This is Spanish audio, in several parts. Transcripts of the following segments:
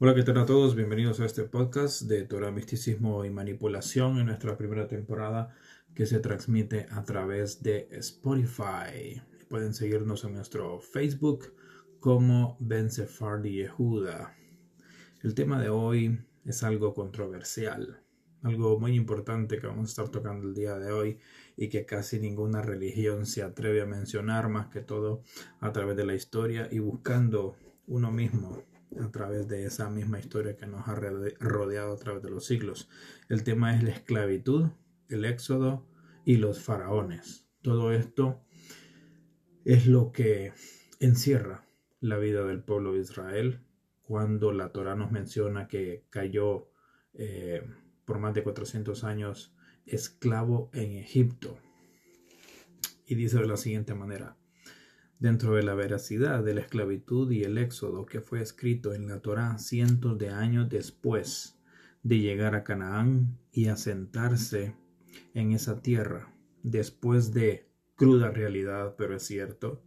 Hola, ¿qué tal a todos? Bienvenidos a este podcast de Torah, Misticismo y Manipulación en nuestra primera temporada que se transmite a través de Spotify. Pueden seguirnos en nuestro Facebook como Ben Sefardi Yehuda. El tema de hoy es algo controversial, algo muy importante que vamos a estar tocando el día de hoy y que casi ninguna religión se atreve a mencionar más que todo a través de la historia y buscando uno mismo a través de esa misma historia que nos ha rodeado a través de los siglos. El tema es la esclavitud, el éxodo y los faraones. Todo esto es lo que encierra la vida del pueblo de Israel cuando la Torah nos menciona que cayó eh, por más de 400 años esclavo en Egipto. Y dice de la siguiente manera, dentro de la veracidad de la esclavitud y el éxodo que fue escrito en la Torá cientos de años después de llegar a Canaán y asentarse en esa tierra, después de cruda realidad, pero es cierto,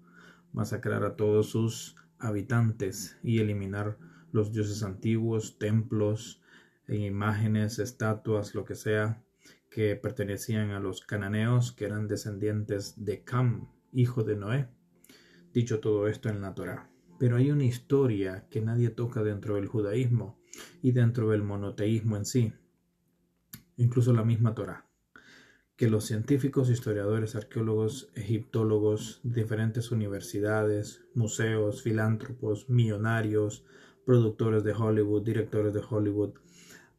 masacrar a todos sus habitantes y eliminar los dioses antiguos, templos, e imágenes, estatuas, lo que sea, que pertenecían a los cananeos, que eran descendientes de Cam, hijo de Noé dicho todo esto en la Torá. Pero hay una historia que nadie toca dentro del judaísmo y dentro del monoteísmo en sí, incluso la misma Torá, que los científicos, historiadores, arqueólogos, egiptólogos, diferentes universidades, museos, filántropos, millonarios, productores de Hollywood, directores de Hollywood,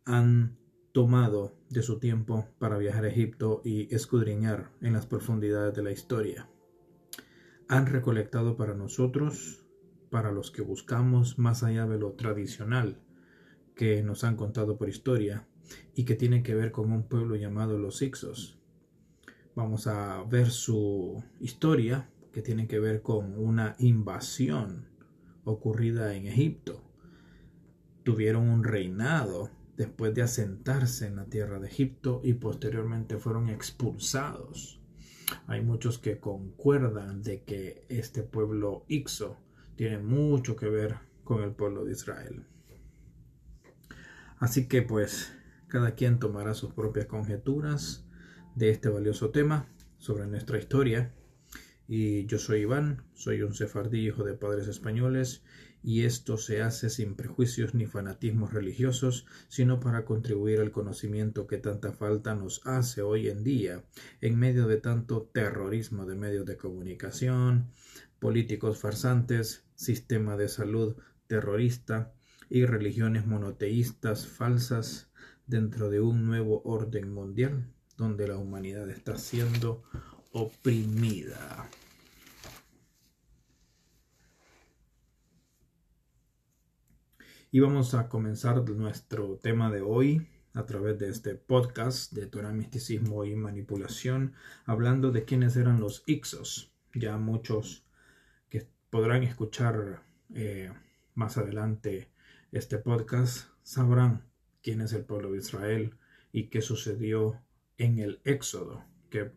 han tomado de su tiempo para viajar a Egipto y escudriñar en las profundidades de la historia han recolectado para nosotros, para los que buscamos más allá de lo tradicional que nos han contado por historia y que tiene que ver con un pueblo llamado los Ixos. Vamos a ver su historia que tiene que ver con una invasión ocurrida en Egipto. Tuvieron un reinado después de asentarse en la tierra de Egipto y posteriormente fueron expulsados hay muchos que concuerdan de que este pueblo Ixo tiene mucho que ver con el pueblo de Israel. Así que pues cada quien tomará sus propias conjeturas de este valioso tema sobre nuestra historia. Y yo soy Iván, soy un sefardí hijo de padres españoles y esto se hace sin prejuicios ni fanatismos religiosos, sino para contribuir al conocimiento que tanta falta nos hace hoy en día, en medio de tanto terrorismo de medios de comunicación, políticos farsantes, sistema de salud terrorista y religiones monoteístas falsas dentro de un nuevo orden mundial donde la humanidad está siendo oprimida. Y vamos a comenzar nuestro tema de hoy a través de este podcast de Torah, Misticismo y Manipulación, hablando de quiénes eran los Ixos. Ya muchos que podrán escuchar eh, más adelante este podcast sabrán quién es el pueblo de Israel y qué sucedió en el Éxodo, que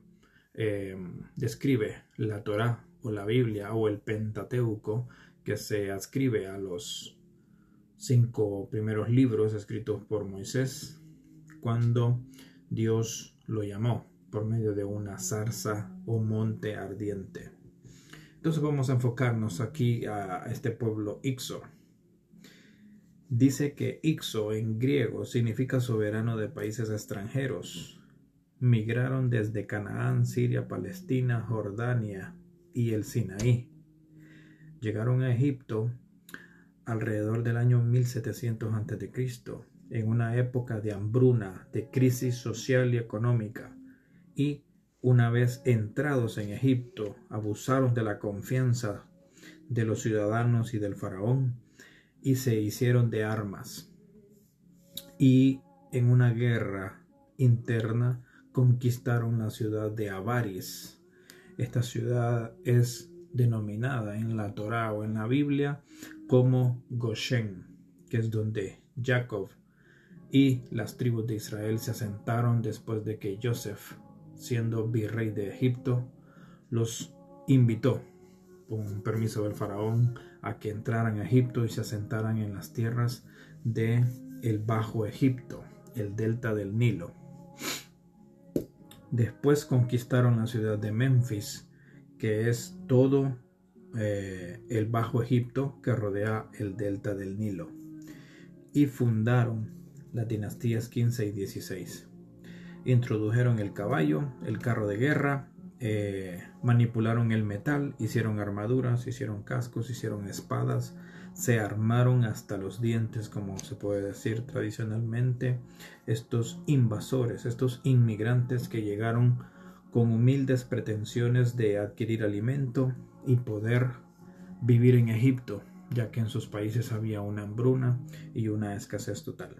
eh, describe la Torah o la Biblia o el Pentateuco que se ascribe a los cinco primeros libros escritos por Moisés cuando Dios lo llamó por medio de una zarza o monte ardiente. Entonces vamos a enfocarnos aquí a este pueblo Ixo. Dice que Ixo en griego significa soberano de países extranjeros. Migraron desde Canaán, Siria, Palestina, Jordania y el Sinaí. Llegaron a Egipto alrededor del año 1700 a.C., en una época de hambruna, de crisis social y económica, y una vez entrados en Egipto, abusaron de la confianza de los ciudadanos y del faraón, y se hicieron de armas. Y en una guerra interna conquistaron la ciudad de Avaris. Esta ciudad es denominada en la Torá o en la Biblia como Goshen, que es donde Jacob y las tribus de Israel se asentaron después de que Joseph, siendo virrey de Egipto, los invitó con permiso del faraón, a que entraran a Egipto y se asentaran en las tierras de el Bajo Egipto, el delta del Nilo. Después conquistaron la ciudad de Memphis, que es todo eh, el Bajo Egipto que rodea el delta del Nilo, y fundaron las dinastías 15 y 16. Introdujeron el caballo, el carro de guerra, eh, manipularon el metal, hicieron armaduras, hicieron cascos, hicieron espadas, se armaron hasta los dientes, como se puede decir tradicionalmente, estos invasores, estos inmigrantes que llegaron con humildes pretensiones de adquirir alimento y poder vivir en Egipto, ya que en sus países había una hambruna y una escasez total.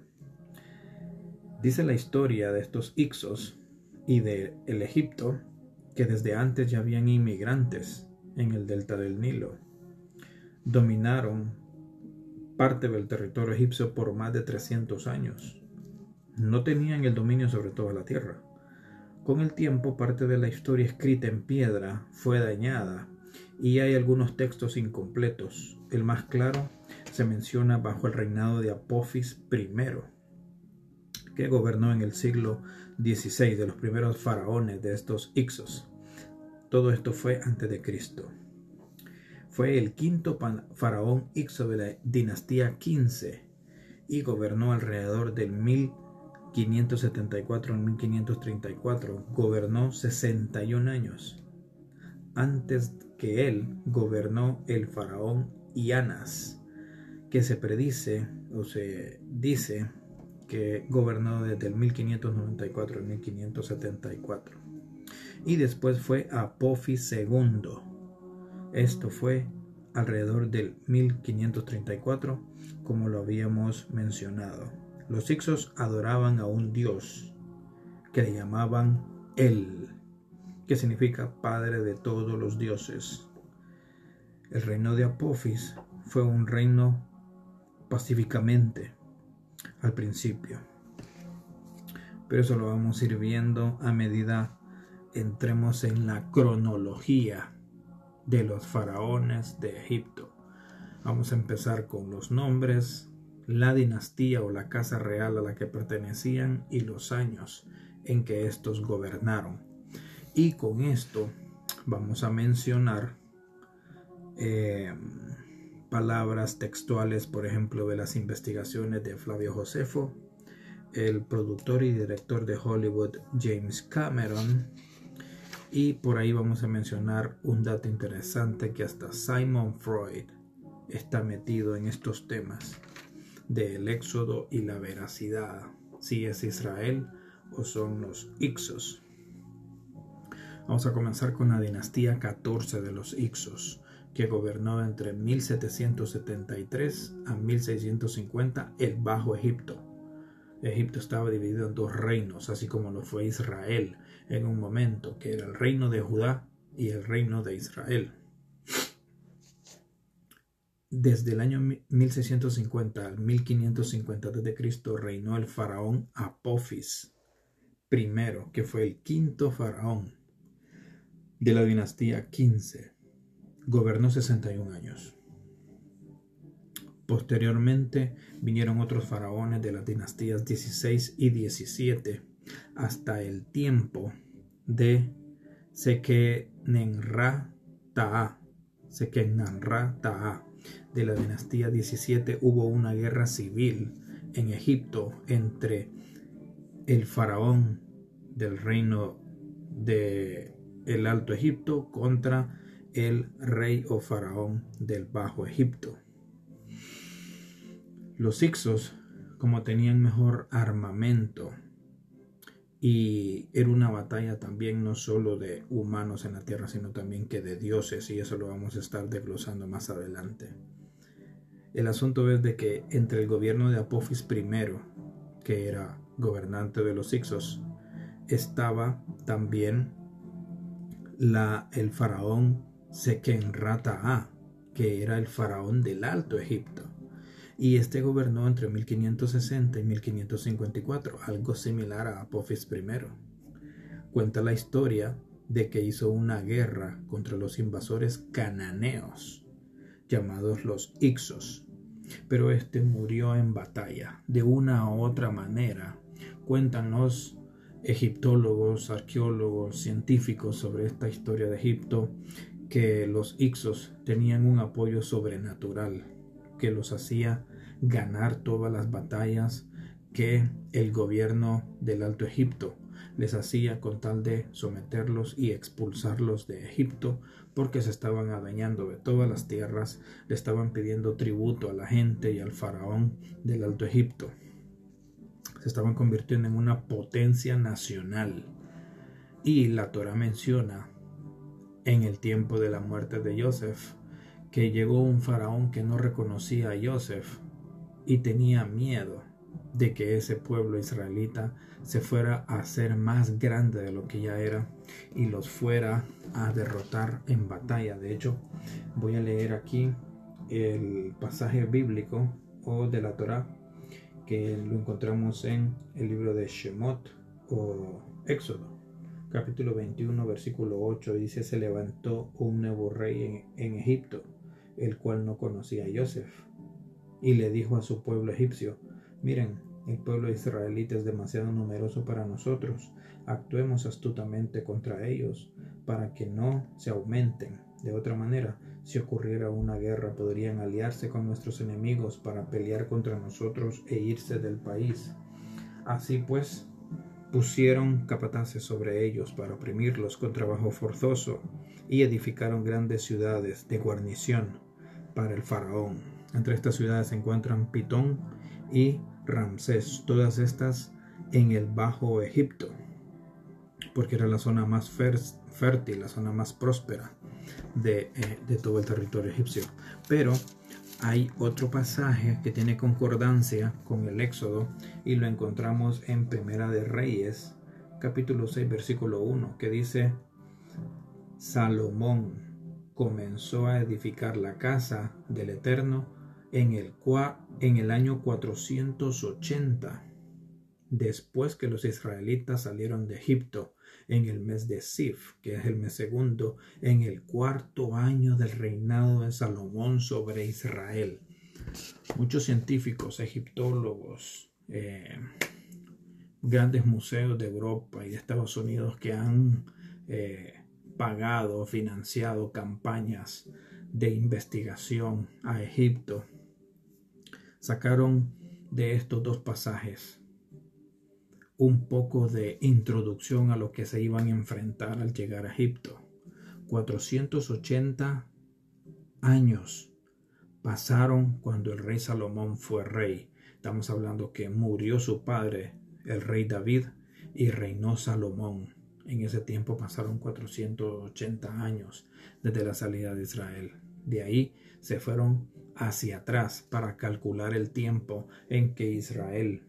Dice la historia de estos Ixos y de el Egipto que desde antes ya habían inmigrantes en el delta del Nilo. Dominaron parte del territorio egipcio por más de 300 años. No tenían el dominio sobre toda la tierra. Con el tiempo parte de la historia escrita en piedra fue dañada y hay algunos textos incompletos. El más claro se menciona bajo el reinado de Apophis I, que gobernó en el siglo XVI de los primeros faraones de estos Ixos. Todo esto fue antes de Cristo. Fue el quinto faraón Ixo de la dinastía 15 y gobernó alrededor del 1574 al 1534. Gobernó 61 años. Antes que él gobernó el faraón Ianas, que se predice o se dice que gobernó desde el 1594 al 1574. Y después fue Apophis II esto fue alrededor del 1534, como lo habíamos mencionado. Los Ixos adoraban a un dios que le llamaban El, que significa Padre de todos los dioses. El reino de Apophis fue un reino pacíficamente al principio. Pero eso lo vamos a ir viendo a medida entremos en la cronología de los faraones de Egipto. Vamos a empezar con los nombres, la dinastía o la casa real a la que pertenecían y los años en que estos gobernaron. Y con esto vamos a mencionar eh, palabras textuales, por ejemplo, de las investigaciones de Flavio Josefo, el productor y director de Hollywood James Cameron, y por ahí vamos a mencionar un dato interesante que hasta Simon Freud está metido en estos temas del éxodo y la veracidad, si es Israel o son los Ixos. Vamos a comenzar con la dinastía 14 de los Ixos, que gobernó entre 1773 a 1650 el Bajo Egipto. Egipto estaba dividido en dos reinos, así como lo fue Israel en un momento, que era el reino de Judá y el reino de Israel. Desde el año 1650 al 1550 a.C. reinó el faraón Apophis I, que fue el quinto faraón de la dinastía 15. Gobernó 61 años. Posteriormente vinieron otros faraones de las dinastías 16 y 17 hasta el tiempo de Sekenenra Ta'a. Sekenenra Ta'a. De la dinastía 17 hubo una guerra civil en Egipto entre el faraón del reino de el Alto Egipto contra el rey o faraón del Bajo Egipto. Los Ixos, como tenían mejor armamento y era una batalla también no solo de humanos en la tierra, sino también que de dioses, y eso lo vamos a estar desglosando más adelante. El asunto es de que entre el gobierno de Apophis I, que era gobernante de los Ixos, estaba también la, el faraón Sekenrata que era el faraón del Alto Egipto y este gobernó entre 1560 y 1554, algo similar a Apophis I. Cuenta la historia de que hizo una guerra contra los invasores cananeos, llamados los Ixos, pero este murió en batalla. De una u otra manera, cuentan los egiptólogos, arqueólogos, científicos sobre esta historia de Egipto, que los Ixos tenían un apoyo sobrenatural que los hacía ganar todas las batallas que el gobierno del Alto Egipto les hacía con tal de someterlos y expulsarlos de Egipto porque se estaban adueñando de todas las tierras, le estaban pidiendo tributo a la gente y al faraón del Alto Egipto. Se estaban convirtiendo en una potencia nacional. Y la Torah menciona en el tiempo de la muerte de Joseph que llegó un faraón que no reconocía a Joseph y tenía miedo de que ese pueblo israelita se fuera a hacer más grande de lo que ya era y los fuera a derrotar en batalla. De hecho, voy a leer aquí el pasaje bíblico o de la Torah lo encontramos en el libro de Shemot o Éxodo, capítulo 21, versículo 8. Dice, se levantó un nuevo rey en, en Egipto, el cual no conocía a Joseph, y le dijo a su pueblo egipcio, miren, el pueblo israelita es demasiado numeroso para nosotros. Actuemos astutamente contra ellos para que no se aumenten. De otra manera, si ocurriera una guerra, podrían aliarse con nuestros enemigos para pelear contra nosotros e irse del país. Así pues, pusieron capataces sobre ellos para oprimirlos con trabajo forzoso y edificaron grandes ciudades de guarnición para el faraón. Entre estas ciudades se encuentran Pitón y Ramsés, todas estas en el Bajo Egipto, porque era la zona más fértil, la zona más próspera de, eh, de todo el territorio egipcio. Pero hay otro pasaje que tiene concordancia con el Éxodo y lo encontramos en Primera de Reyes, capítulo 6, versículo 1, que dice, Salomón comenzó a edificar la casa del Eterno en el, en el año 480, después que los israelitas salieron de Egipto, en el mes de Sif, que es el mes segundo, en el cuarto año del reinado de Salomón sobre Israel. Muchos científicos, egiptólogos, eh, grandes museos de Europa y de Estados Unidos que han eh, pagado, financiado campañas de investigación a Egipto sacaron de estos dos pasajes un poco de introducción a lo que se iban a enfrentar al llegar a Egipto. 480 años pasaron cuando el rey Salomón fue rey. Estamos hablando que murió su padre, el rey David, y reinó Salomón. En ese tiempo pasaron 480 años desde la salida de Israel. De ahí se fueron hacia atrás para calcular el tiempo en que Israel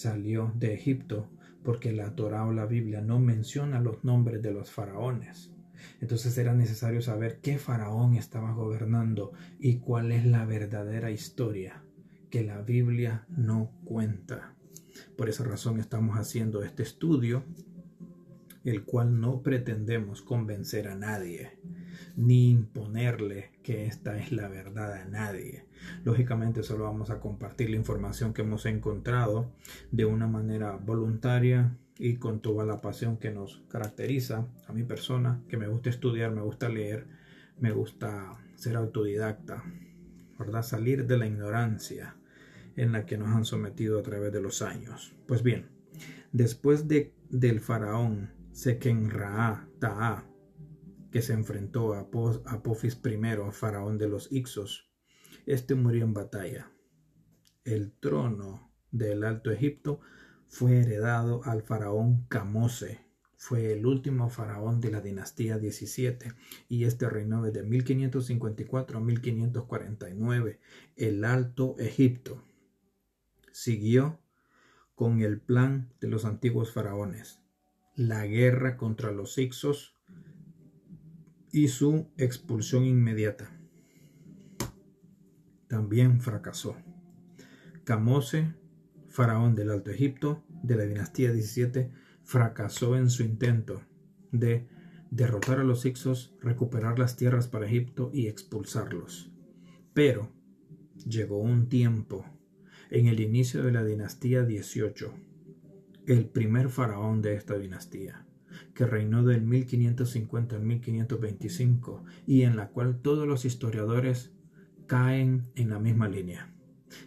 salió de Egipto, porque la Torah o la Biblia no menciona los nombres de los faraones. Entonces era necesario saber qué faraón estaba gobernando y cuál es la verdadera historia que la Biblia no cuenta. Por esa razón estamos haciendo este estudio, el cual no pretendemos convencer a nadie ni imponerle que esta es la verdad a nadie. Lógicamente solo vamos a compartir la información que hemos encontrado de una manera voluntaria y con toda la pasión que nos caracteriza a mi persona, que me gusta estudiar, me gusta leer, me gusta ser autodidacta, ¿verdad? Salir de la ignorancia en la que nos han sometido a través de los años. Pues bien, después de, del faraón Sekenraa Ta'a, que se enfrentó a Apophis I, faraón de los Ixos. Este murió en batalla. El trono del Alto Egipto fue heredado al faraón Camose. Fue el último faraón de la dinastía 17 y este reinó desde 1554 a 1549. El Alto Egipto siguió con el plan de los antiguos faraones. La guerra contra los Ixos y su expulsión inmediata. También fracasó. Camose, faraón del Alto Egipto de la dinastía 17, fracasó en su intento de derrotar a los Ixos, recuperar las tierras para Egipto y expulsarlos. Pero llegó un tiempo, en el inicio de la dinastía 18, el primer faraón de esta dinastía, que reinó del 1550 al 1525 y en la cual todos los historiadores caen en la misma línea.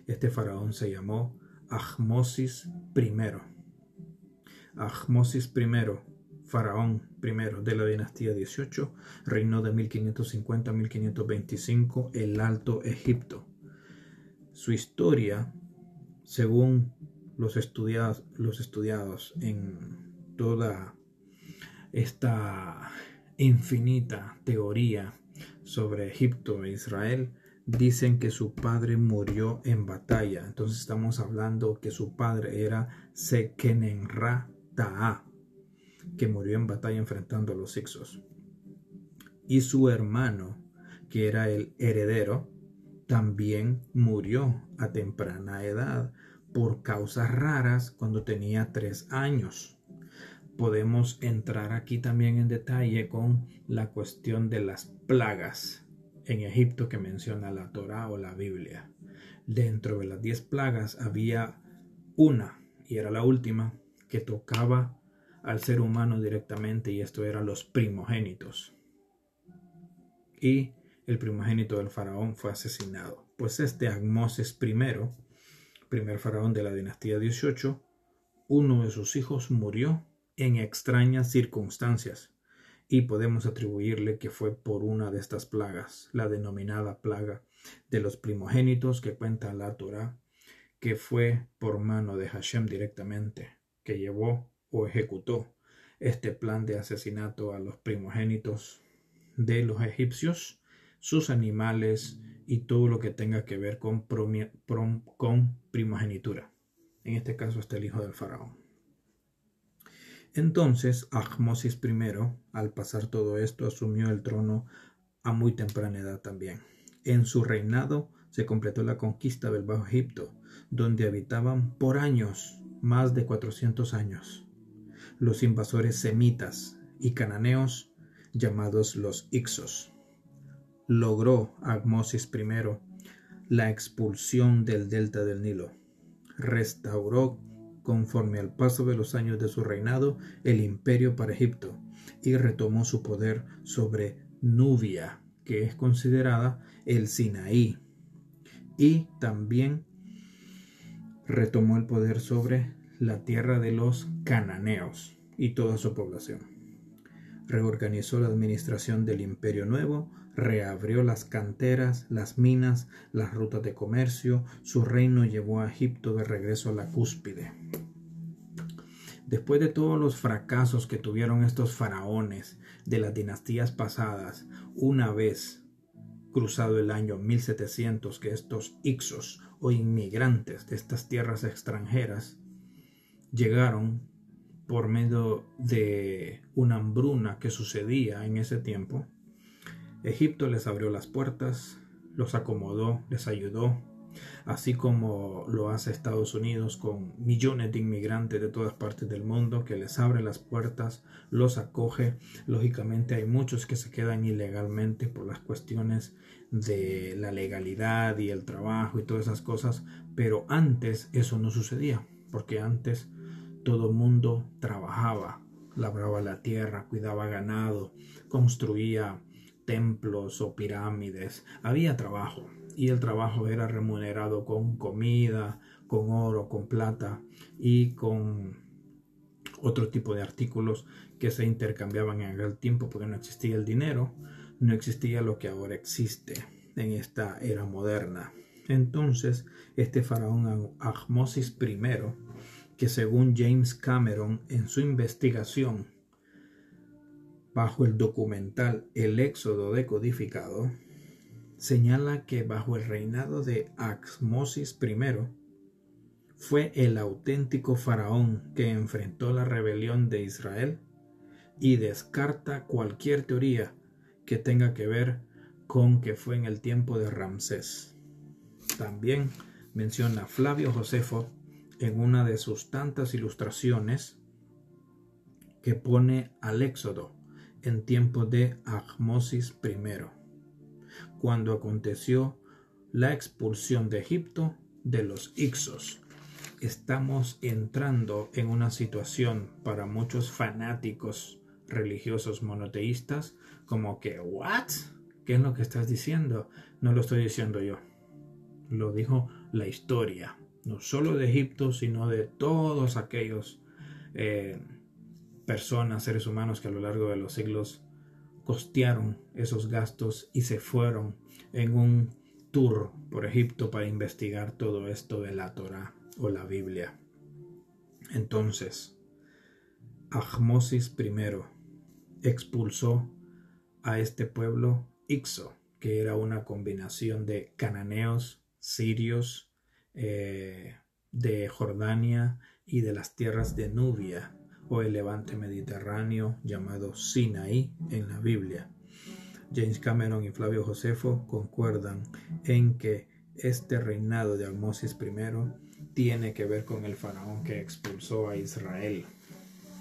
Este faraón se llamó Ahmosis I. Ahmosis I, faraón I de la dinastía 18, reinó de 1550 a 1525 el Alto Egipto. Su historia, según los estudiados, los estudiados en toda esta infinita teoría sobre Egipto e Israel, dicen que su padre murió en batalla. Entonces estamos hablando que su padre era Sekenenra Ta'a, que murió en batalla enfrentando a los Ixos. Y su hermano, que era el heredero, también murió a temprana edad por causas raras cuando tenía tres años. Podemos entrar aquí también en detalle con la cuestión de las plagas en Egipto que menciona la Torá o la Biblia. Dentro de las diez plagas había una, y era la última, que tocaba al ser humano directamente, y esto eran los primogénitos. Y el primogénito del faraón fue asesinado. Pues este Agmoses I, primer faraón de la dinastía 18, uno de sus hijos murió en extrañas circunstancias y podemos atribuirle que fue por una de estas plagas, la denominada plaga de los primogénitos que cuenta la Torah, que fue por mano de Hashem directamente, que llevó o ejecutó este plan de asesinato a los primogénitos de los egipcios, sus animales y todo lo que tenga que ver con, con primogenitura. En este caso está el hijo del faraón. Entonces Ahmosis I, al pasar todo esto, asumió el trono a muy temprana edad también. En su reinado se completó la conquista del Bajo Egipto, donde habitaban por años, más de 400 años, los invasores semitas y cananeos llamados los Ixos. Logró Ahmosis I la expulsión del delta del Nilo. Restauró conforme al paso de los años de su reinado, el imperio para Egipto y retomó su poder sobre Nubia, que es considerada el Sinaí, y también retomó el poder sobre la tierra de los cananeos y toda su población. Reorganizó la administración del imperio nuevo, reabrió las canteras, las minas, las rutas de comercio, su reino llevó a Egipto de regreso a la cúspide. Después de todos los fracasos que tuvieron estos faraones de las dinastías pasadas, una vez cruzado el año 1700 que estos Ixos o inmigrantes de estas tierras extranjeras llegaron por medio de una hambruna que sucedía en ese tiempo, Egipto les abrió las puertas, los acomodó, les ayudó, así como lo hace Estados Unidos con millones de inmigrantes de todas partes del mundo que les abre las puertas, los acoge. Lógicamente hay muchos que se quedan ilegalmente por las cuestiones de la legalidad y el trabajo y todas esas cosas, pero antes eso no sucedía, porque antes todo mundo trabajaba, labraba la tierra, cuidaba ganado, construía templos o pirámides. Había trabajo y el trabajo era remunerado con comida, con oro, con plata y con otro tipo de artículos que se intercambiaban en aquel tiempo porque no existía el dinero, no existía lo que ahora existe en esta era moderna. Entonces, este faraón Ahmosis I, que según James Cameron en su investigación bajo el documental El Éxodo decodificado, señala que bajo el reinado de Axmosis I fue el auténtico faraón que enfrentó la rebelión de Israel y descarta cualquier teoría que tenga que ver con que fue en el tiempo de Ramsés. También menciona Flavio Josefo en una de sus tantas ilustraciones que pone al Éxodo en tiempo de Ahmosis I, cuando aconteció la expulsión de Egipto de los Ixos. Estamos entrando en una situación para muchos fanáticos religiosos monoteístas como que, ¿what? ¿Qué es lo que estás diciendo? No lo estoy diciendo yo. Lo dijo la historia, no solo de Egipto, sino de todos aquellos eh, personas, seres humanos que a lo largo de los siglos costearon esos gastos y se fueron en un tour por Egipto para investigar todo esto de la Torah o la Biblia. Entonces, Ahmosis I expulsó a este pueblo Ixo, que era una combinación de cananeos, sirios, eh, de Jordania y de las tierras de Nubia o el levante mediterráneo llamado Sinaí en la Biblia. James Cameron y Flavio Josefo concuerdan en que este reinado de Almosis I tiene que ver con el faraón que expulsó a Israel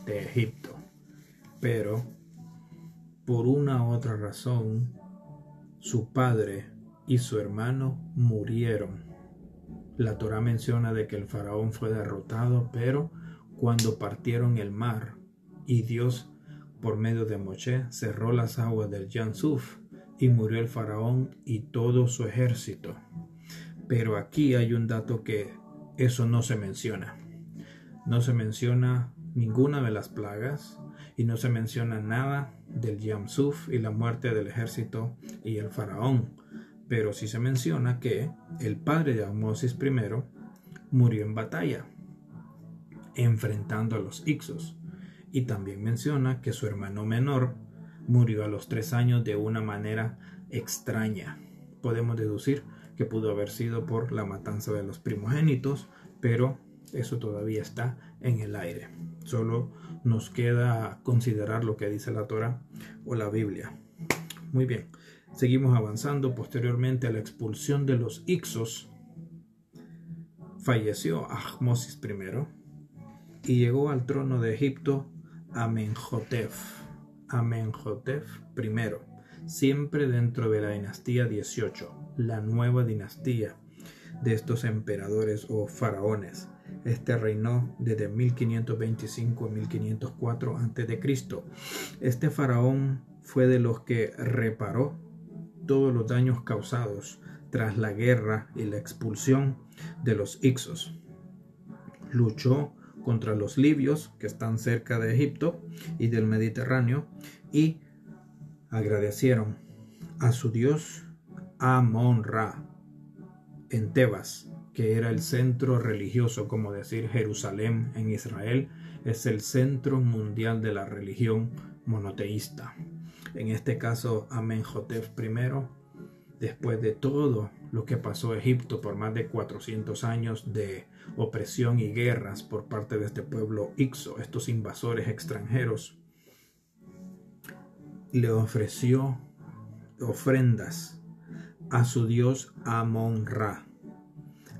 de Egipto. Pero, por una u otra razón, su padre y su hermano murieron. La Torah menciona de que el faraón fue derrotado, pero cuando partieron el mar y Dios por medio de Moshe cerró las aguas del Yansuf y murió el faraón y todo su ejército. Pero aquí hay un dato que eso no se menciona. No se menciona ninguna de las plagas y no se menciona nada del Yamsuf y la muerte del ejército y el faraón. Pero sí se menciona que el padre de Amosis I murió en batalla enfrentando a los Ixos. Y también menciona que su hermano menor murió a los tres años de una manera extraña. Podemos deducir que pudo haber sido por la matanza de los primogénitos, pero eso todavía está en el aire. Solo nos queda considerar lo que dice la Torah o la Biblia. Muy bien, seguimos avanzando. Posteriormente a la expulsión de los Ixos, falleció Ahmosis I y llegó al trono de Egipto Amenhotep, Amenhotep I, siempre dentro de la dinastía 18, la nueva dinastía de estos emperadores o faraones. Este reinó desde 1525 a 1504 a.C. Este faraón fue de los que reparó todos los daños causados tras la guerra y la expulsión de los Ixos. Luchó contra los libios que están cerca de Egipto y del Mediterráneo y agradecieron a su dios Amon-Ra en Tebas, que era el centro religioso, como decir Jerusalén en Israel, es el centro mundial de la religión monoteísta. En este caso, Amenhotep I, después de todo lo que pasó Egipto por más de 400 años de opresión y guerras por parte de este pueblo Ixo, estos invasores extranjeros, le ofreció ofrendas a su dios Amon-Ra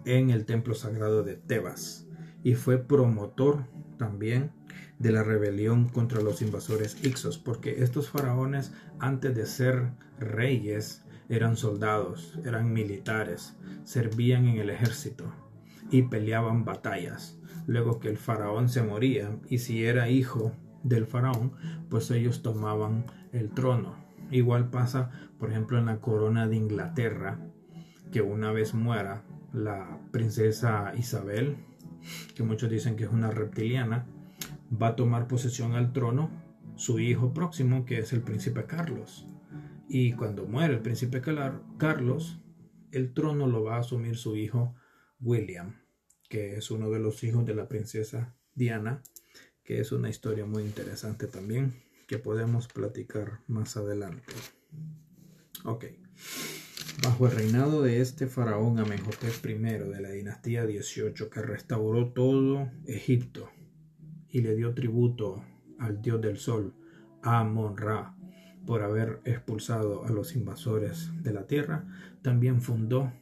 en el templo sagrado de Tebas y fue promotor también de la rebelión contra los invasores Ixos, porque estos faraones antes de ser reyes eran soldados, eran militares, servían en el ejército y peleaban batallas. Luego que el faraón se moría y si era hijo del faraón, pues ellos tomaban el trono. Igual pasa, por ejemplo, en la corona de Inglaterra, que una vez muera la princesa Isabel, que muchos dicen que es una reptiliana, va a tomar posesión al trono su hijo próximo, que es el príncipe Carlos. Y cuando muere el príncipe Carlos, el trono lo va a asumir su hijo William, que es uno de los hijos de la princesa Diana, que es una historia muy interesante también, que podemos platicar más adelante. Ok. Bajo el reinado de este faraón Amenhotep I de la dinastía 18, que restauró todo Egipto y le dio tributo al dios del sol, Amon-Ra, por haber expulsado a los invasores de la tierra, también fundó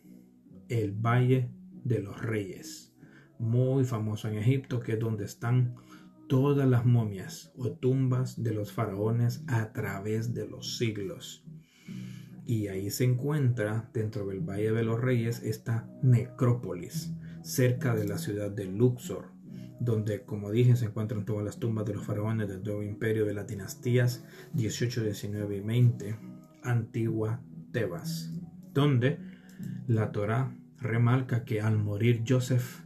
el Valle de los Reyes, muy famoso en Egipto, que es donde están todas las momias o tumbas de los faraones a través de los siglos. Y ahí se encuentra, dentro del Valle de los Reyes, esta necrópolis, cerca de la ciudad de Luxor, donde, como dije, se encuentran todas las tumbas de los faraones del nuevo imperio de las dinastías 18, 19 y 20, antigua Tebas, donde la Torá remarca que al morir Joseph,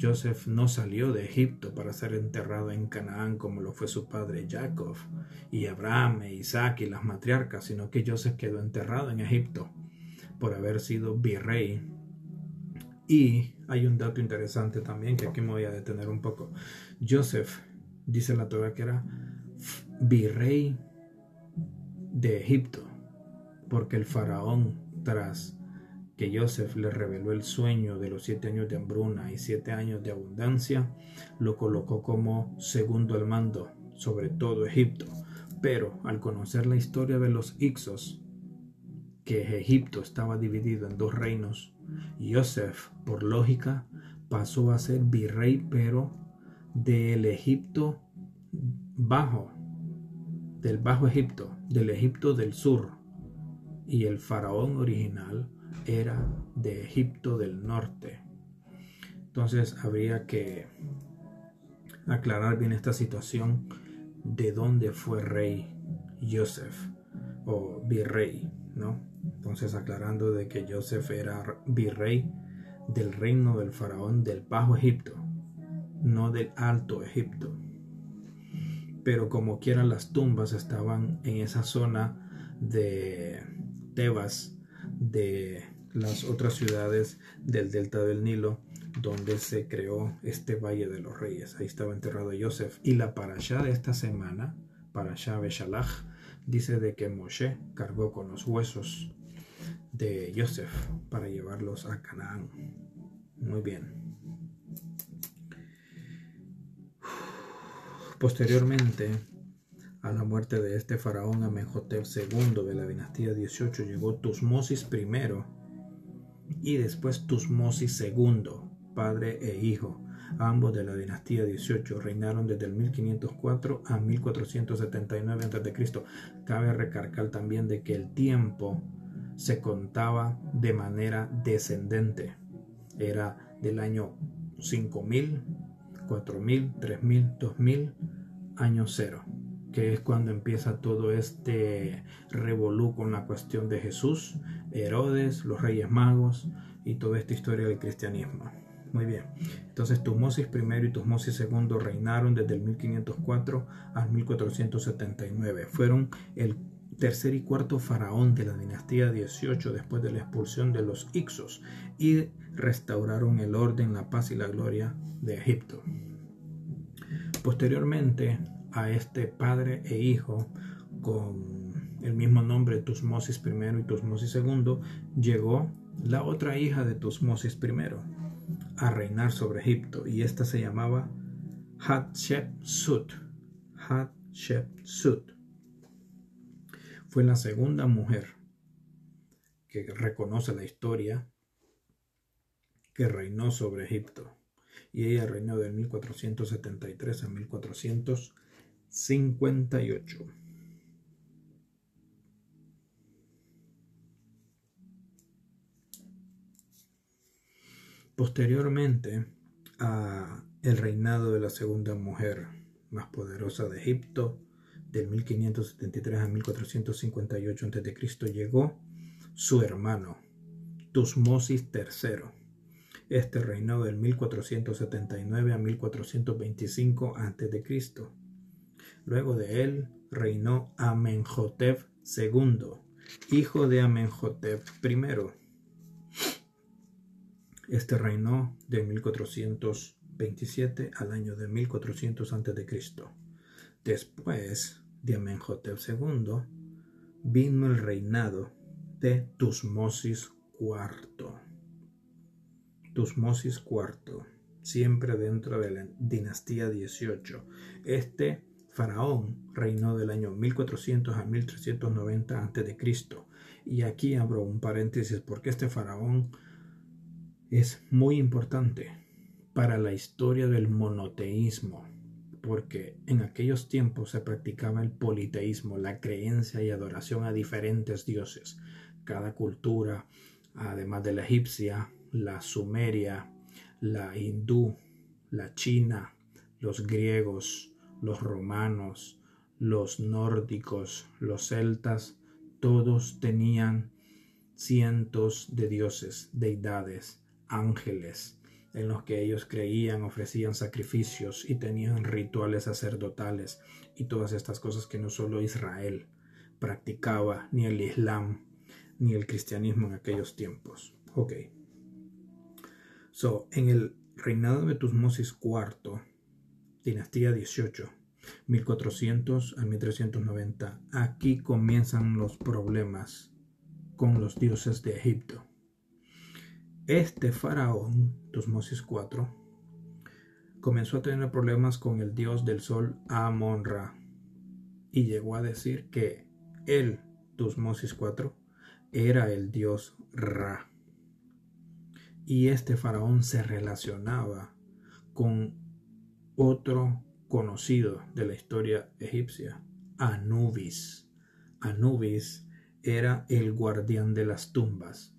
Joseph no salió de Egipto para ser enterrado en Canaán como lo fue su padre Jacob y Abraham e Isaac y las matriarcas, sino que Joseph quedó enterrado en Egipto por haber sido virrey. Y hay un dato interesante también que aquí me voy a detener un poco. Joseph, dice la Torah que era virrey de Egipto, porque el faraón tras que Joseph le reveló el sueño de los siete años de hambruna y siete años de abundancia, lo colocó como segundo al mando sobre todo Egipto. Pero al conocer la historia de los Ixos, que Egipto estaba dividido en dos reinos, Joseph, por lógica, pasó a ser virrey, pero del Egipto bajo, del bajo Egipto, del Egipto del sur. Y el faraón original era de Egipto del norte. Entonces habría que aclarar bien esta situación de dónde fue rey Joseph o virrey, ¿no? Entonces aclarando de que Joseph era virrey del reino del faraón del Bajo Egipto, no del Alto Egipto. Pero como quiera las tumbas estaban en esa zona de Tebas, de las otras ciudades del delta del Nilo donde se creó este Valle de los Reyes. Ahí estaba enterrado Joseph. Y la parashá de esta semana, parashá Beshalach, dice de que Moshe cargó con los huesos de Joseph para llevarlos a Canaán. Muy bien. Posteriormente, a la muerte de este faraón Amenhotep II de la dinastía 18, llegó Tusmosis I y después Tusmosis II, padre e hijo. Ambos de la dinastía 18 reinaron desde el 1504 a 1479 a.C. Cabe recargar también de que el tiempo se contaba de manera descendente. Era del año 5000, 4000, 3000, 2000, año cero, que es cuando empieza todo este revolú con la cuestión de Jesús Herodes, los Reyes Magos y toda esta historia del cristianismo. Muy bien. Entonces Tusmosis I y Tusmosis II reinaron desde el 1504 al 1479. Fueron el tercer y cuarto faraón de la dinastía 18 después de la expulsión de los Ixos y restauraron el orden, la paz y la gloria de Egipto. Posteriormente a este padre e hijo con el mismo nombre Tusmosis I y Tusmosis II, llegó la otra hija de Tusmosis I a reinar sobre Egipto y esta se llamaba Hatshepsut. Hatshepsut. Fue la segunda mujer que reconoce la historia que reinó sobre Egipto y ella reinó de 1473 a 1458. Posteriormente a el reinado de la segunda mujer más poderosa de Egipto, del 1573 a 1458 a.C., llegó su hermano, Tusmosis III. Este reinó del 1479 a 1425 a.C. Luego de él reinó Amenhotep II, hijo de Amenhotep I este reinó de 1427 al año de 1400 a.C. Después de Amenhotep II vino el reinado de Tusmosis IV. Tusmosis IV, siempre dentro de la dinastía 18. Este faraón reinó del año 1400 a 1390 a.C. Y aquí abro un paréntesis porque este faraón es muy importante para la historia del monoteísmo, porque en aquellos tiempos se practicaba el politeísmo, la creencia y adoración a diferentes dioses. Cada cultura, además de la egipcia, la sumeria, la hindú, la china, los griegos, los romanos, los nórdicos, los celtas, todos tenían cientos de dioses, deidades, ángeles, en los que ellos creían, ofrecían sacrificios y tenían rituales sacerdotales y todas estas cosas que no solo Israel practicaba, ni el Islam, ni el cristianismo en aquellos tiempos. Ok. So, en el reinado de Tutmosis IV, dinastía 18, 1400 a 1390, aquí comienzan los problemas con los dioses de Egipto. Este faraón, Tutmosis IV, comenzó a tener problemas con el dios del sol Amon-Ra y llegó a decir que él, Tutmosis IV, era el dios Ra. Y este faraón se relacionaba con otro conocido de la historia egipcia, Anubis. Anubis era el guardián de las tumbas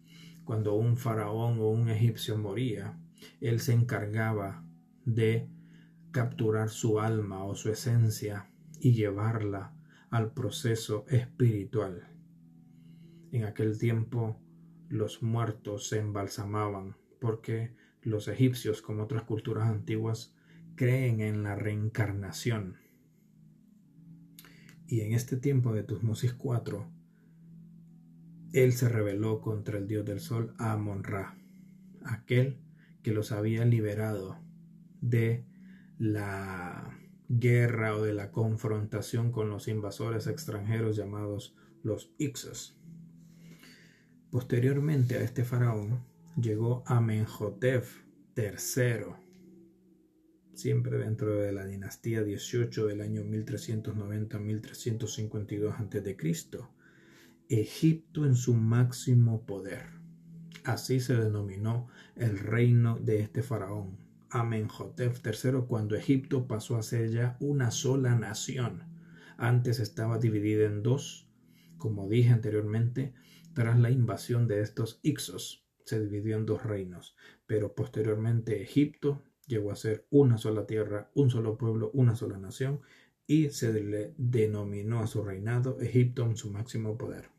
cuando un faraón o un egipcio moría, él se encargaba de capturar su alma o su esencia y llevarla al proceso espiritual. En aquel tiempo los muertos se embalsamaban porque los egipcios, como otras culturas antiguas, creen en la reencarnación. Y en este tiempo de Tutmosis IV, él se rebeló contra el dios del sol Amon-Ra, aquel que los había liberado de la guerra o de la confrontación con los invasores extranjeros llamados los Ixos. Posteriormente a este faraón llegó Amenhotep III, siempre dentro de la dinastía 18 del año 1390-1352 a.C., Egipto en su máximo poder. Así se denominó el reino de este faraón, Amenhotep III, cuando Egipto pasó a ser ya una sola nación. Antes estaba dividida en dos, como dije anteriormente, tras la invasión de estos Ixos, se dividió en dos reinos, pero posteriormente Egipto llegó a ser una sola tierra, un solo pueblo, una sola nación, y se le denominó a su reinado Egipto en su máximo poder.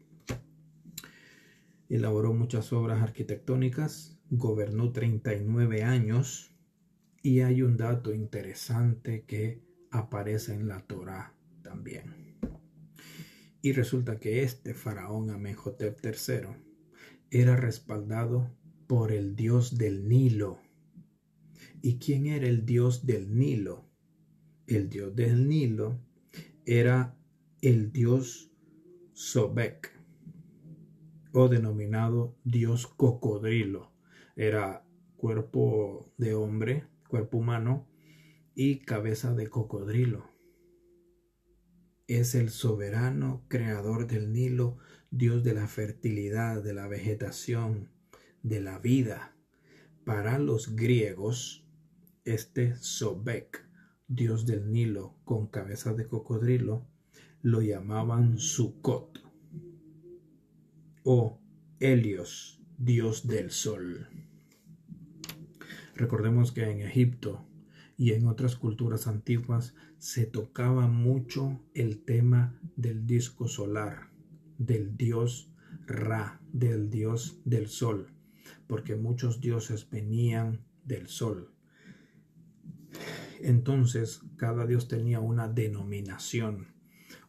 Elaboró muchas obras arquitectónicas, gobernó 39 años y hay un dato interesante que aparece en la Torá también. Y resulta que este faraón Amenhotep III era respaldado por el dios del Nilo. ¿Y quién era el dios del Nilo? El dios del Nilo era el dios Sobek denominado dios cocodrilo. Era cuerpo de hombre, cuerpo humano y cabeza de cocodrilo. Es el soberano creador del Nilo, dios de la fertilidad, de la vegetación, de la vida. Para los griegos, este Sobek, dios del Nilo con cabeza de cocodrilo, lo llamaban Sukkot o Helios, dios del sol. Recordemos que en Egipto y en otras culturas antiguas se tocaba mucho el tema del disco solar, del dios Ra, del dios del sol, porque muchos dioses venían del sol. Entonces, cada dios tenía una denominación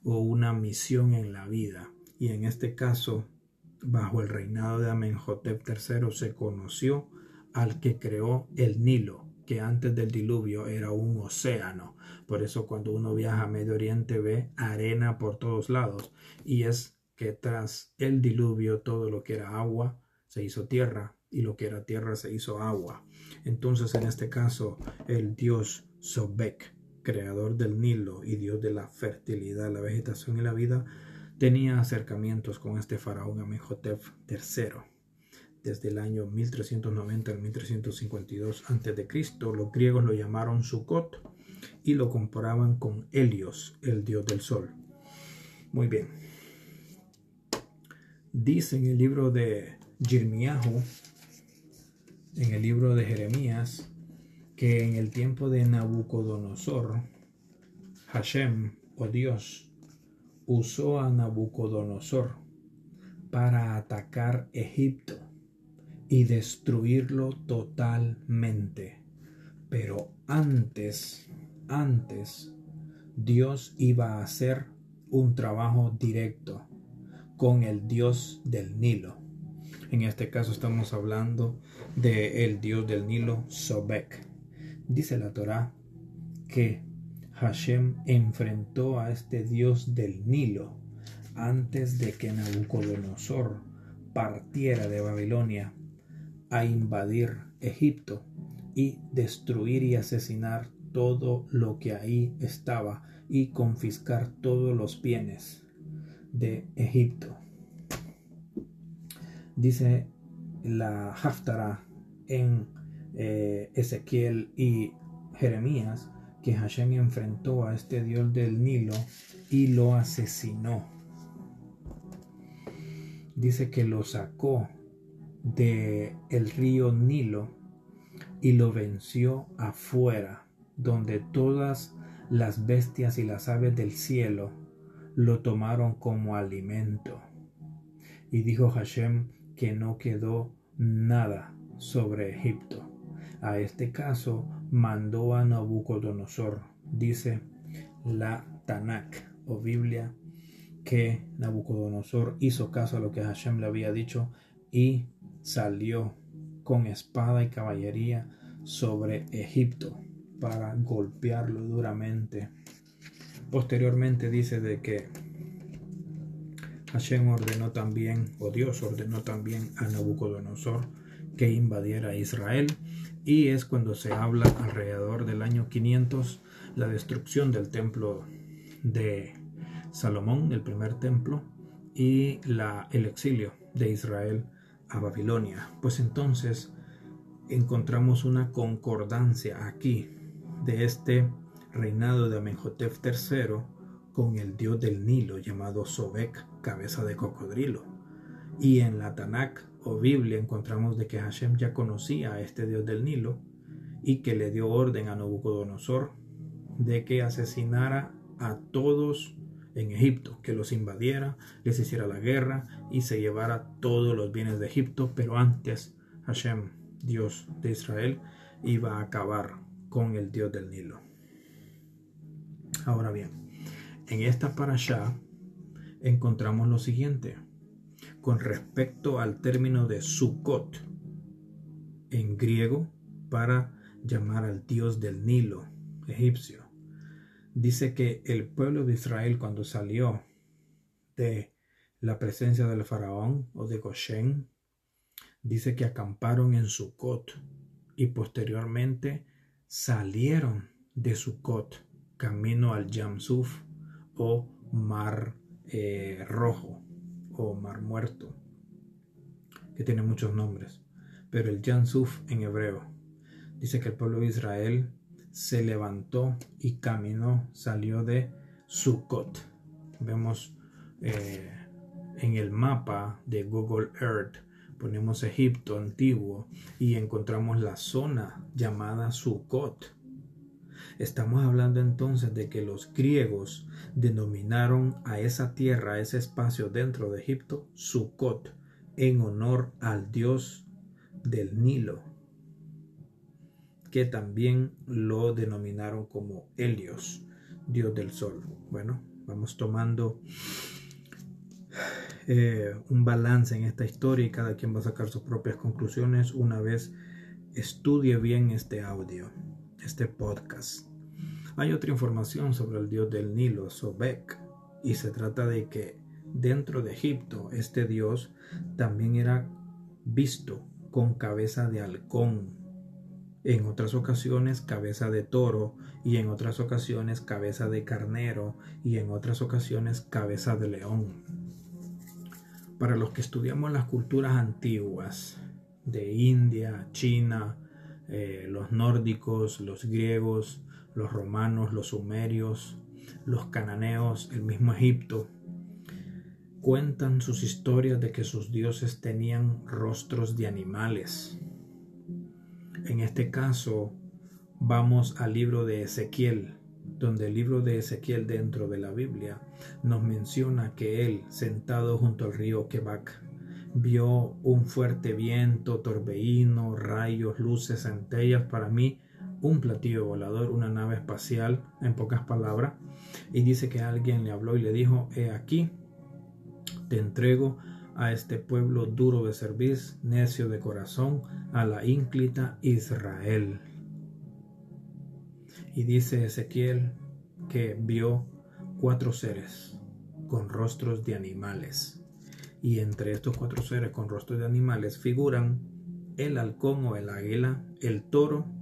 o una misión en la vida, y en este caso bajo el reinado de Amenhotep III se conoció al que creó el Nilo, que antes del diluvio era un océano. Por eso cuando uno viaja a Medio Oriente ve arena por todos lados. Y es que tras el diluvio todo lo que era agua se hizo tierra y lo que era tierra se hizo agua. Entonces en este caso el dios Sobek, creador del Nilo y dios de la fertilidad, la vegetación y la vida, tenía acercamientos con este faraón Amenhotep III. desde el año 1390 al 1352 a.C. Los griegos lo llamaron Sukkot y lo comparaban con Helios, el dios del sol. Muy bien. Dice en el libro de Jirmiyahu, en el libro de Jeremías, que en el tiempo de Nabucodonosor, Hashem o Dios usó a Nabucodonosor para atacar Egipto y destruirlo totalmente. Pero antes, antes, Dios iba a hacer un trabajo directo con el Dios del Nilo. En este caso estamos hablando de el Dios del Nilo, Sobek. Dice la Torá que Hashem enfrentó a este Dios del Nilo antes de que Nabucodonosor partiera de Babilonia a invadir Egipto y destruir y asesinar todo lo que ahí estaba y confiscar todos los bienes de Egipto. Dice la Haftara en eh, Ezequiel y Jeremías que Hashem enfrentó a este dios del Nilo y lo asesinó. Dice que lo sacó de el río Nilo y lo venció afuera, donde todas las bestias y las aves del cielo lo tomaron como alimento. Y dijo Hashem que no quedó nada sobre Egipto. A este caso mandó a Nabucodonosor, dice la Tanakh o Biblia, que Nabucodonosor hizo caso a lo que Hashem le había dicho y salió con espada y caballería sobre Egipto para golpearlo duramente. Posteriormente dice de que Hashem ordenó también, o Dios ordenó también a Nabucodonosor que invadiera Israel y es cuando se habla alrededor del año 500 la destrucción del templo de Salomón, el primer templo, y la, el exilio de Israel a Babilonia. Pues entonces encontramos una concordancia aquí de este reinado de Amenhotep III con el dios del Nilo llamado Sobek, cabeza de cocodrilo. Y en la Tanakh o Biblia encontramos de que Hashem ya conocía a este dios del Nilo y que le dio orden a Nabucodonosor de que asesinara a todos en Egipto, que los invadiera, les hiciera la guerra y se llevara todos los bienes de Egipto, pero antes Hashem, Dios de Israel, iba a acabar con el Dios del Nilo. Ahora bien, en esta parasha encontramos lo siguiente con respecto al término de Sukkot en griego para llamar al dios del Nilo egipcio. Dice que el pueblo de Israel cuando salió de la presencia del faraón o de Goshen, dice que acamparon en Sukkot y posteriormente salieron de Sukkot camino al Yamsuf o Mar eh, Rojo o Mar Muerto, que tiene muchos nombres, pero el Yamsuf en hebreo dice que el pueblo de Israel se levantó y caminó, salió de Sukkot. Vemos eh, en el mapa de Google Earth, ponemos Egipto antiguo y encontramos la zona llamada Sukkot. Estamos hablando entonces de que los griegos denominaron a esa tierra, a ese espacio dentro de Egipto, Sukkot, en honor al dios del Nilo, que también lo denominaron como Helios, dios del sol. Bueno, vamos tomando eh, un balance en esta historia y cada quien va a sacar sus propias conclusiones una vez estudie bien este audio, este podcast. Hay otra información sobre el dios del Nilo, Sobek, y se trata de que dentro de Egipto este dios también era visto con cabeza de halcón en otras ocasiones cabeza de toro y en otras ocasiones cabeza de carnero y en otras ocasiones cabeza de león. Para los que estudiamos las culturas antiguas, de India, China, eh, los nórdicos, los griegos, los romanos, los sumerios, los cananeos, el mismo Egipto, cuentan sus historias de que sus dioses tenían rostros de animales. En este caso, vamos al libro de Ezequiel, donde el libro de Ezequiel dentro de la Biblia nos menciona que él, sentado junto al río Quebac, vio un fuerte viento, torbellino, rayos, luces, centellas, para mí un platillo volador, una nave espacial, en pocas palabras, y dice que alguien le habló y le dijo, he aquí, te entrego a este pueblo duro de servir, necio de corazón, a la ínclita Israel. Y dice Ezequiel que vio cuatro seres con rostros de animales. Y entre estos cuatro seres con rostros de animales figuran el halcón o el águila, el toro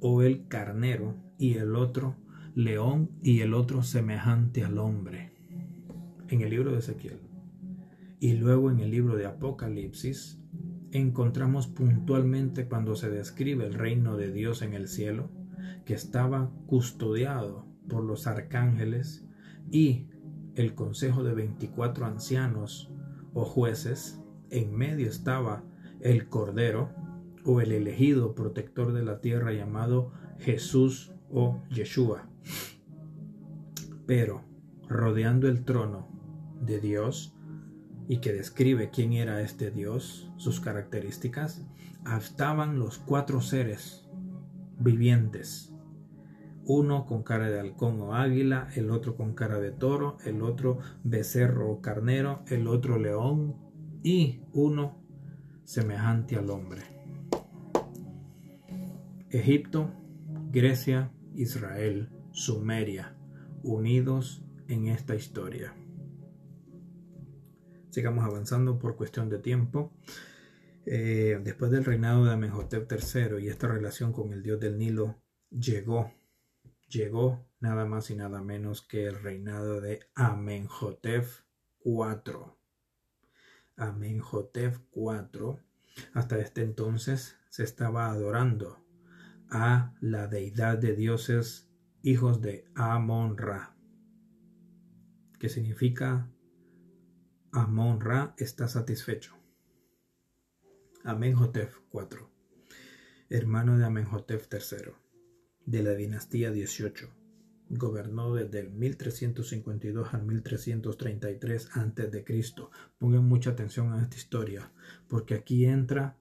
o el carnero y el otro león y el otro semejante al hombre. En el libro de Ezequiel. Y luego en el libro de Apocalipsis encontramos puntualmente cuando se describe el reino de Dios en el cielo, que estaba custodiado por los arcángeles y el consejo de 24 ancianos o jueces, en medio estaba el Cordero o el elegido protector de la tierra llamado Jesús o Yeshua. Pero rodeando el trono de Dios y que describe quién era este Dios, sus características, estaban los cuatro seres vivientes. Uno con cara de halcón o águila, el otro con cara de toro, el otro becerro o carnero, el otro león y uno semejante al hombre. Egipto, Grecia, Israel, Sumeria, unidos en esta historia. Sigamos avanzando por cuestión de tiempo. Eh, después del reinado de Amenhotep III y esta relación con el dios del Nilo, llegó, llegó nada más y nada menos que el reinado de Amenhotep IV. Amenhotep IV, hasta este entonces se estaba adorando a la deidad de dioses hijos de Amon-Ra, que significa Amon-Ra está satisfecho. Amenhotep IV, hermano de Amenhotep III, de la dinastía 18, gobernó desde el 1352 al 1333 a.C. Pongan mucha atención a esta historia, porque aquí entra,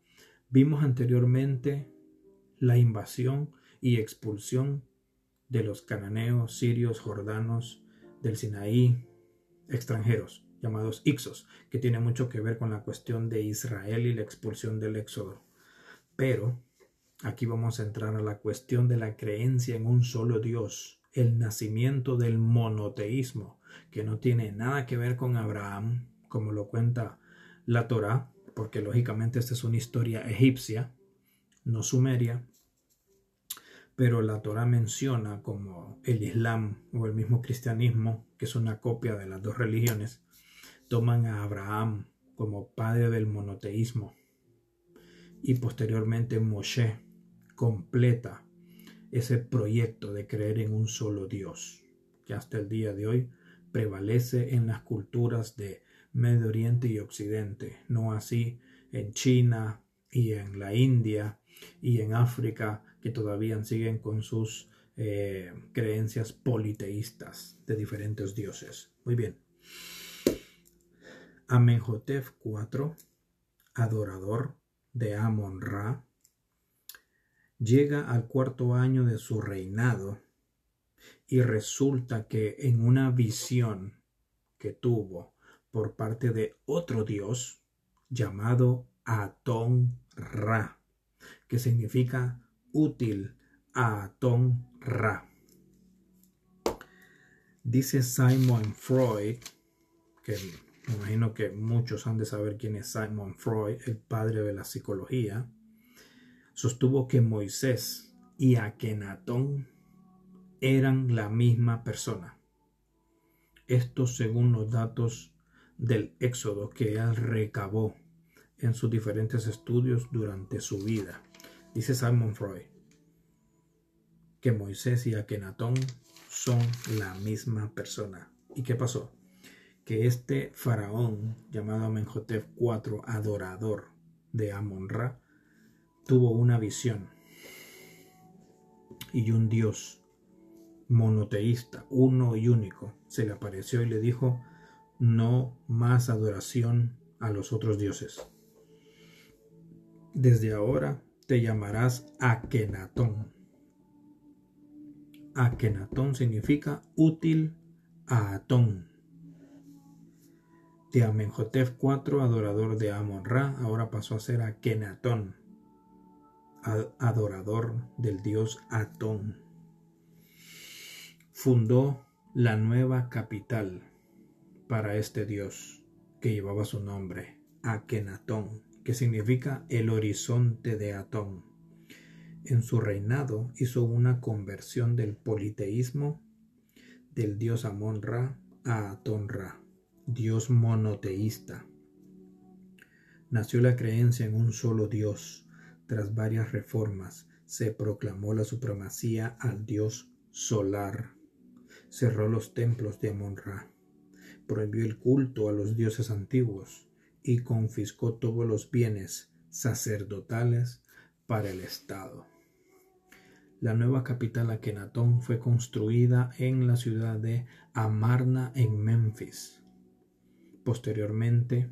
vimos anteriormente la invasión y expulsión de los cananeos, sirios, jordanos, del Sinaí, extranjeros llamados Ixos, que tiene mucho que ver con la cuestión de Israel y la expulsión del Éxodo. Pero aquí vamos a entrar a la cuestión de la creencia en un solo Dios, el nacimiento del monoteísmo, que no tiene nada que ver con Abraham, como lo cuenta la Torá, porque lógicamente esta es una historia egipcia, no sumeria, pero la Torah menciona como el Islam o el mismo cristianismo, que es una copia de las dos religiones, toman a Abraham como padre del monoteísmo y posteriormente Moshe completa ese proyecto de creer en un solo Dios, que hasta el día de hoy prevalece en las culturas de Medio Oriente y Occidente, no así en China y en la India y en África que todavía siguen con sus eh, creencias politeístas de diferentes dioses. Muy bien. Amenhotep IV, adorador de Amon-Ra, llega al cuarto año de su reinado y resulta que en una visión que tuvo por parte de otro dios llamado Aton-Ra, que significa útil a Aton Ra. Dice Simon Freud, que me imagino que muchos han de saber quién es Simon Freud, el padre de la psicología, sostuvo que Moisés y Akenatón eran la misma persona. Esto según los datos del Éxodo que él recabó en sus diferentes estudios durante su vida. Dice Simon Freud que Moisés y Akenatón son la misma persona. ¿Y qué pasó? Que este faraón llamado Amenhotep IV, adorador de Amon-Ra, tuvo una visión y un dios monoteísta, uno y único, se le apareció y le dijo, no más adoración a los otros dioses. Desde ahora te llamarás Akenatón. Akenatón significa útil a Atón. De Amenhotep IV, adorador de Amon-Ra, ahora pasó a ser Akenatón, adorador del dios Atón. Fundó la nueva capital para este dios que llevaba su nombre, Akenatón, que significa el horizonte de Atón. En su reinado hizo una conversión del politeísmo del dios Amon-Ra a Atón-Ra, dios monoteísta. Nació la creencia en un solo dios. Tras varias reformas, se proclamó la supremacía al dios solar. Cerró los templos de Amon-Ra. Prohibió el culto a los dioses antiguos y confiscó todos los bienes sacerdotales para el Estado. La nueva capital Akenatón fue construida en la ciudad de Amarna en Memphis. Posteriormente,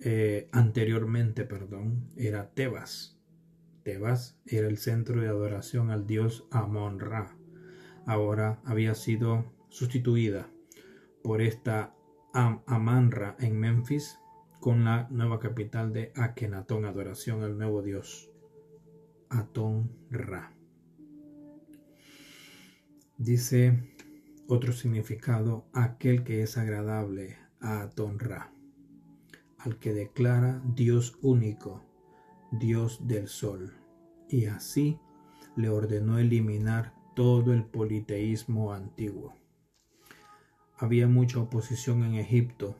eh, anteriormente, perdón, era Tebas. Tebas era el centro de adoración al dios Amon-Ra. Ahora había sido sustituida por esta Amanra en Memphis con la nueva capital de Akenatón, adoración al nuevo dios Atón Ra. Dice otro significado, aquel que es agradable a Atón Ra, al que declara Dios único, Dios del sol, y así le ordenó eliminar todo el politeísmo antiguo. Había mucha oposición en Egipto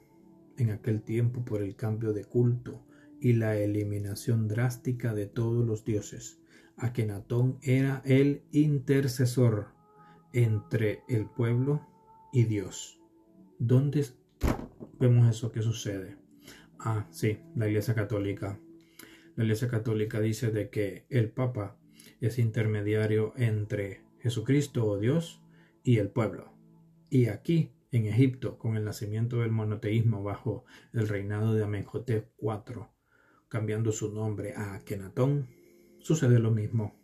en aquel tiempo por el cambio de culto y la eliminación drástica de todos los dioses. Akenatón era el intercesor entre el pueblo y Dios. ¿Dónde vemos eso que sucede? Ah, sí, la Iglesia Católica. La Iglesia Católica dice de que el Papa es intermediario entre Jesucristo o Dios y el pueblo. Y aquí en Egipto, con el nacimiento del monoteísmo bajo el reinado de Amenhotep IV, cambiando su nombre a Akenatón, sucede lo mismo.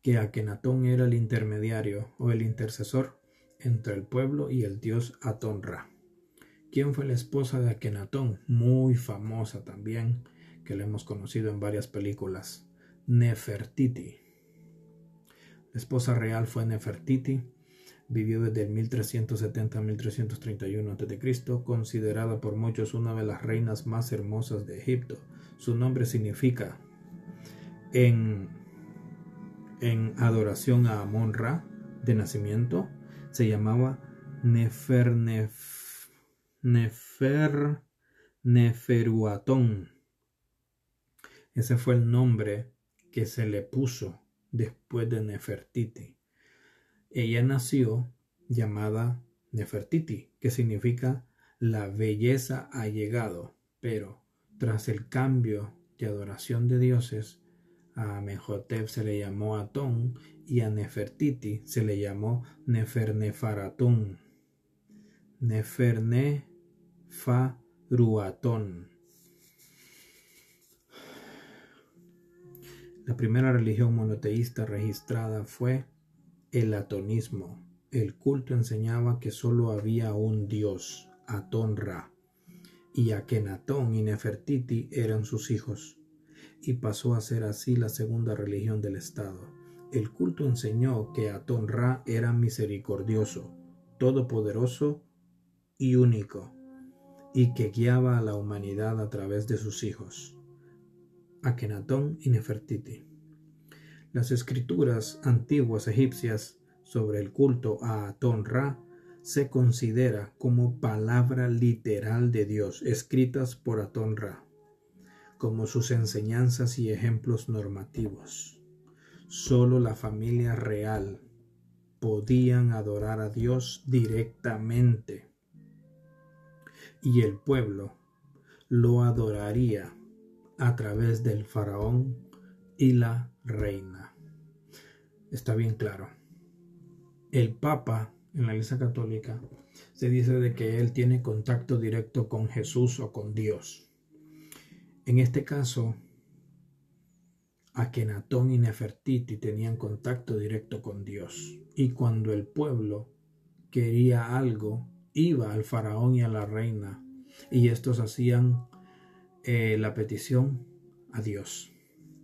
Que Akenatón era el intermediario o el intercesor entre el pueblo y el dios Atonra. ¿Quién fue la esposa de Akenatón? Muy famosa también, que la hemos conocido en varias películas. Nefertiti. La esposa real fue Nefertiti, Vivió desde el 1370 a 1331 a.C., considerada por muchos una de las reinas más hermosas de Egipto. Su nombre significa en, en adoración a Amon-Ra de nacimiento, se llamaba Nefer, Nefer Neferuatón. Ese fue el nombre que se le puso después de Nefertiti. Ella nació llamada Nefertiti, que significa la belleza ha llegado, pero tras el cambio de adoración de dioses, a Amenhotep se le llamó Atón y a Nefertiti se le llamó Nefernefaratón. Nefernefaruatón. La primera religión monoteísta registrada fue el atonismo. El culto enseñaba que sólo había un dios, Atón-Ra, y Akenatón y Nefertiti eran sus hijos, y pasó a ser así la segunda religión del Estado. El culto enseñó que Atón-Ra era misericordioso, todopoderoso y único, y que guiaba a la humanidad a través de sus hijos, Akenatón y Nefertiti. Las escrituras antiguas egipcias sobre el culto a Aton-Ra se considera como palabra literal de Dios, escritas por Atonra, como sus enseñanzas y ejemplos normativos. Solo la familia real podían adorar a Dios directamente y el pueblo lo adoraría a través del faraón y la reina. Está bien claro. El papa en la Iglesia Católica se dice de que él tiene contacto directo con Jesús o con Dios. En este caso, Akenatón y Nefertiti tenían contacto directo con Dios. Y cuando el pueblo quería algo, iba al faraón y a la reina, y estos hacían eh, la petición a Dios.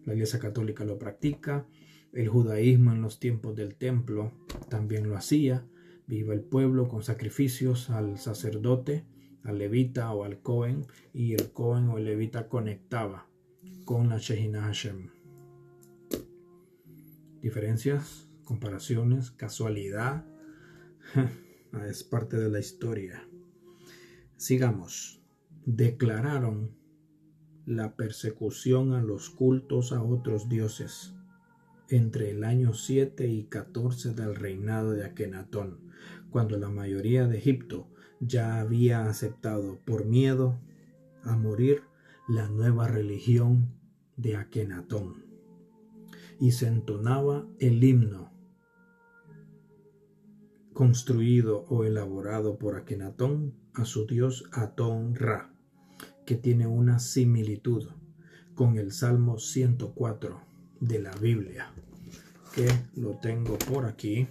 La Iglesia Católica lo practica, el judaísmo en los tiempos del templo también lo hacía, viva el pueblo con sacrificios al sacerdote, al levita o al cohen, y el cohen o el levita conectaba con la Shehinah Hashem. Diferencias, comparaciones, casualidad, es parte de la historia. Sigamos. Declararon la persecución a los cultos a otros dioses entre el año 7 y 14 del reinado de Akenatón, cuando la mayoría de Egipto ya había aceptado por miedo a morir la nueva religión de Akenatón. Y se entonaba el himno construido o elaborado por Akenatón a su dios Atón Ra, que tiene una similitud con el Salmo 104 de la Biblia, que lo tengo por aquí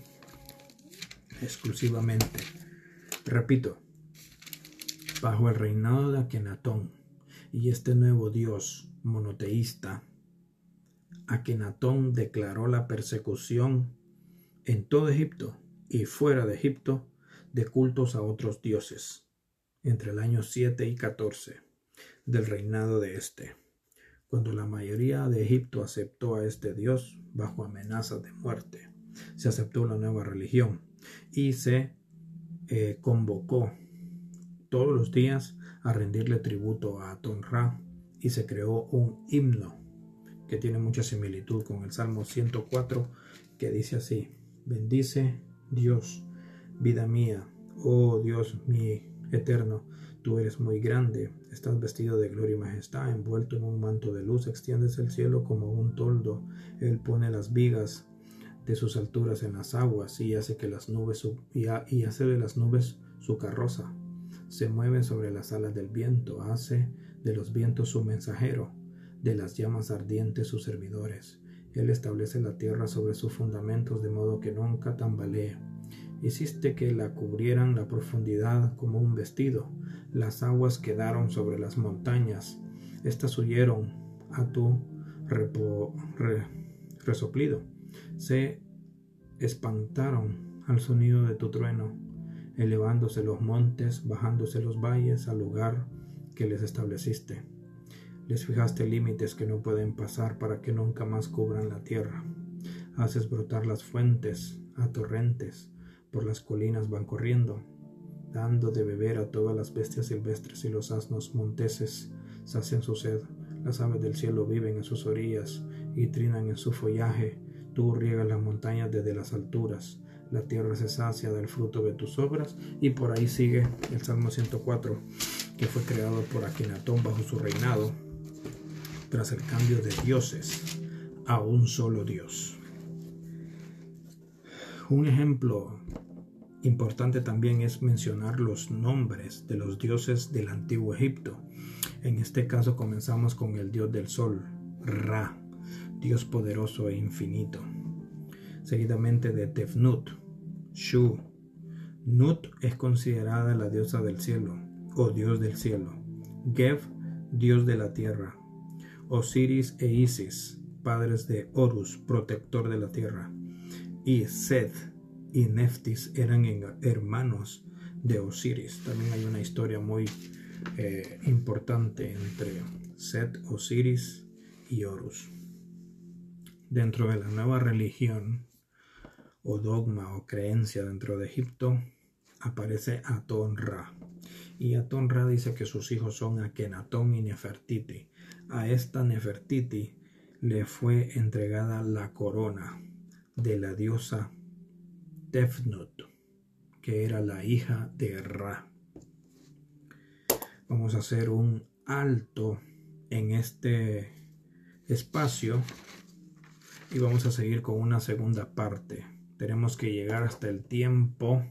exclusivamente. Repito, bajo el reinado de Akenatón y este nuevo dios monoteísta, Akenatón declaró la persecución en todo Egipto y fuera de Egipto de cultos a otros dioses entre el año 7 y 14 del reinado de este cuando la mayoría de Egipto aceptó a este Dios bajo amenaza de muerte. Se aceptó la nueva religión y se eh, convocó todos los días a rendirle tributo a Aton Ra y se creó un himno que tiene mucha similitud con el Salmo 104 que dice así, bendice Dios, vida mía, oh Dios mi eterno, Tú eres muy grande, estás vestido de gloria y majestad, envuelto en un manto de luz, extiendes el cielo como un toldo. Él pone las vigas de sus alturas en las aguas y hace que las nubes y, hace de las nubes su carroza. Se mueve sobre las alas del viento, hace de los vientos su mensajero, de las llamas ardientes sus servidores. Él establece la tierra sobre sus fundamentos de modo que nunca tambalee. Hiciste que la cubrieran la profundidad como un vestido. Las aguas quedaron sobre las montañas. Estas huyeron a tu resoplido. Se espantaron al sonido de tu trueno, elevándose los montes, bajándose los valles al lugar que les estableciste. Les fijaste límites que no pueden pasar para que nunca más cubran la tierra. Haces brotar las fuentes a torrentes por las colinas van corriendo, dando de beber a todas las bestias silvestres y los asnos monteses sacian su sed. Las aves del cielo viven en sus orillas y trinan en su follaje. Tú riegas las montañas desde las alturas. La tierra se sacia del fruto de tus obras. Y por ahí sigue el Salmo 104, que fue creado por Akenatón bajo su reinado, tras el cambio de dioses a un solo Dios. Un ejemplo importante también es mencionar los nombres de los dioses del antiguo Egipto. En este caso comenzamos con el dios del sol, Ra, dios poderoso e infinito. Seguidamente de Tefnut, Shu. Nut es considerada la diosa del cielo o dios del cielo. Gev, dios de la tierra. Osiris e Isis, padres de Horus, protector de la tierra y Seth y Neftis eran hermanos de Osiris. También hay una historia muy eh, importante entre Seth, Osiris y Horus. Dentro de la nueva religión o dogma o creencia dentro de Egipto, aparece Atonra. Y Atonra dice que sus hijos son Akenatón y Nefertiti. A esta Nefertiti le fue entregada la corona de la diosa Tefnut, que era la hija de Ra. Vamos a hacer un alto en este espacio y vamos a seguir con una segunda parte. Tenemos que llegar hasta el tiempo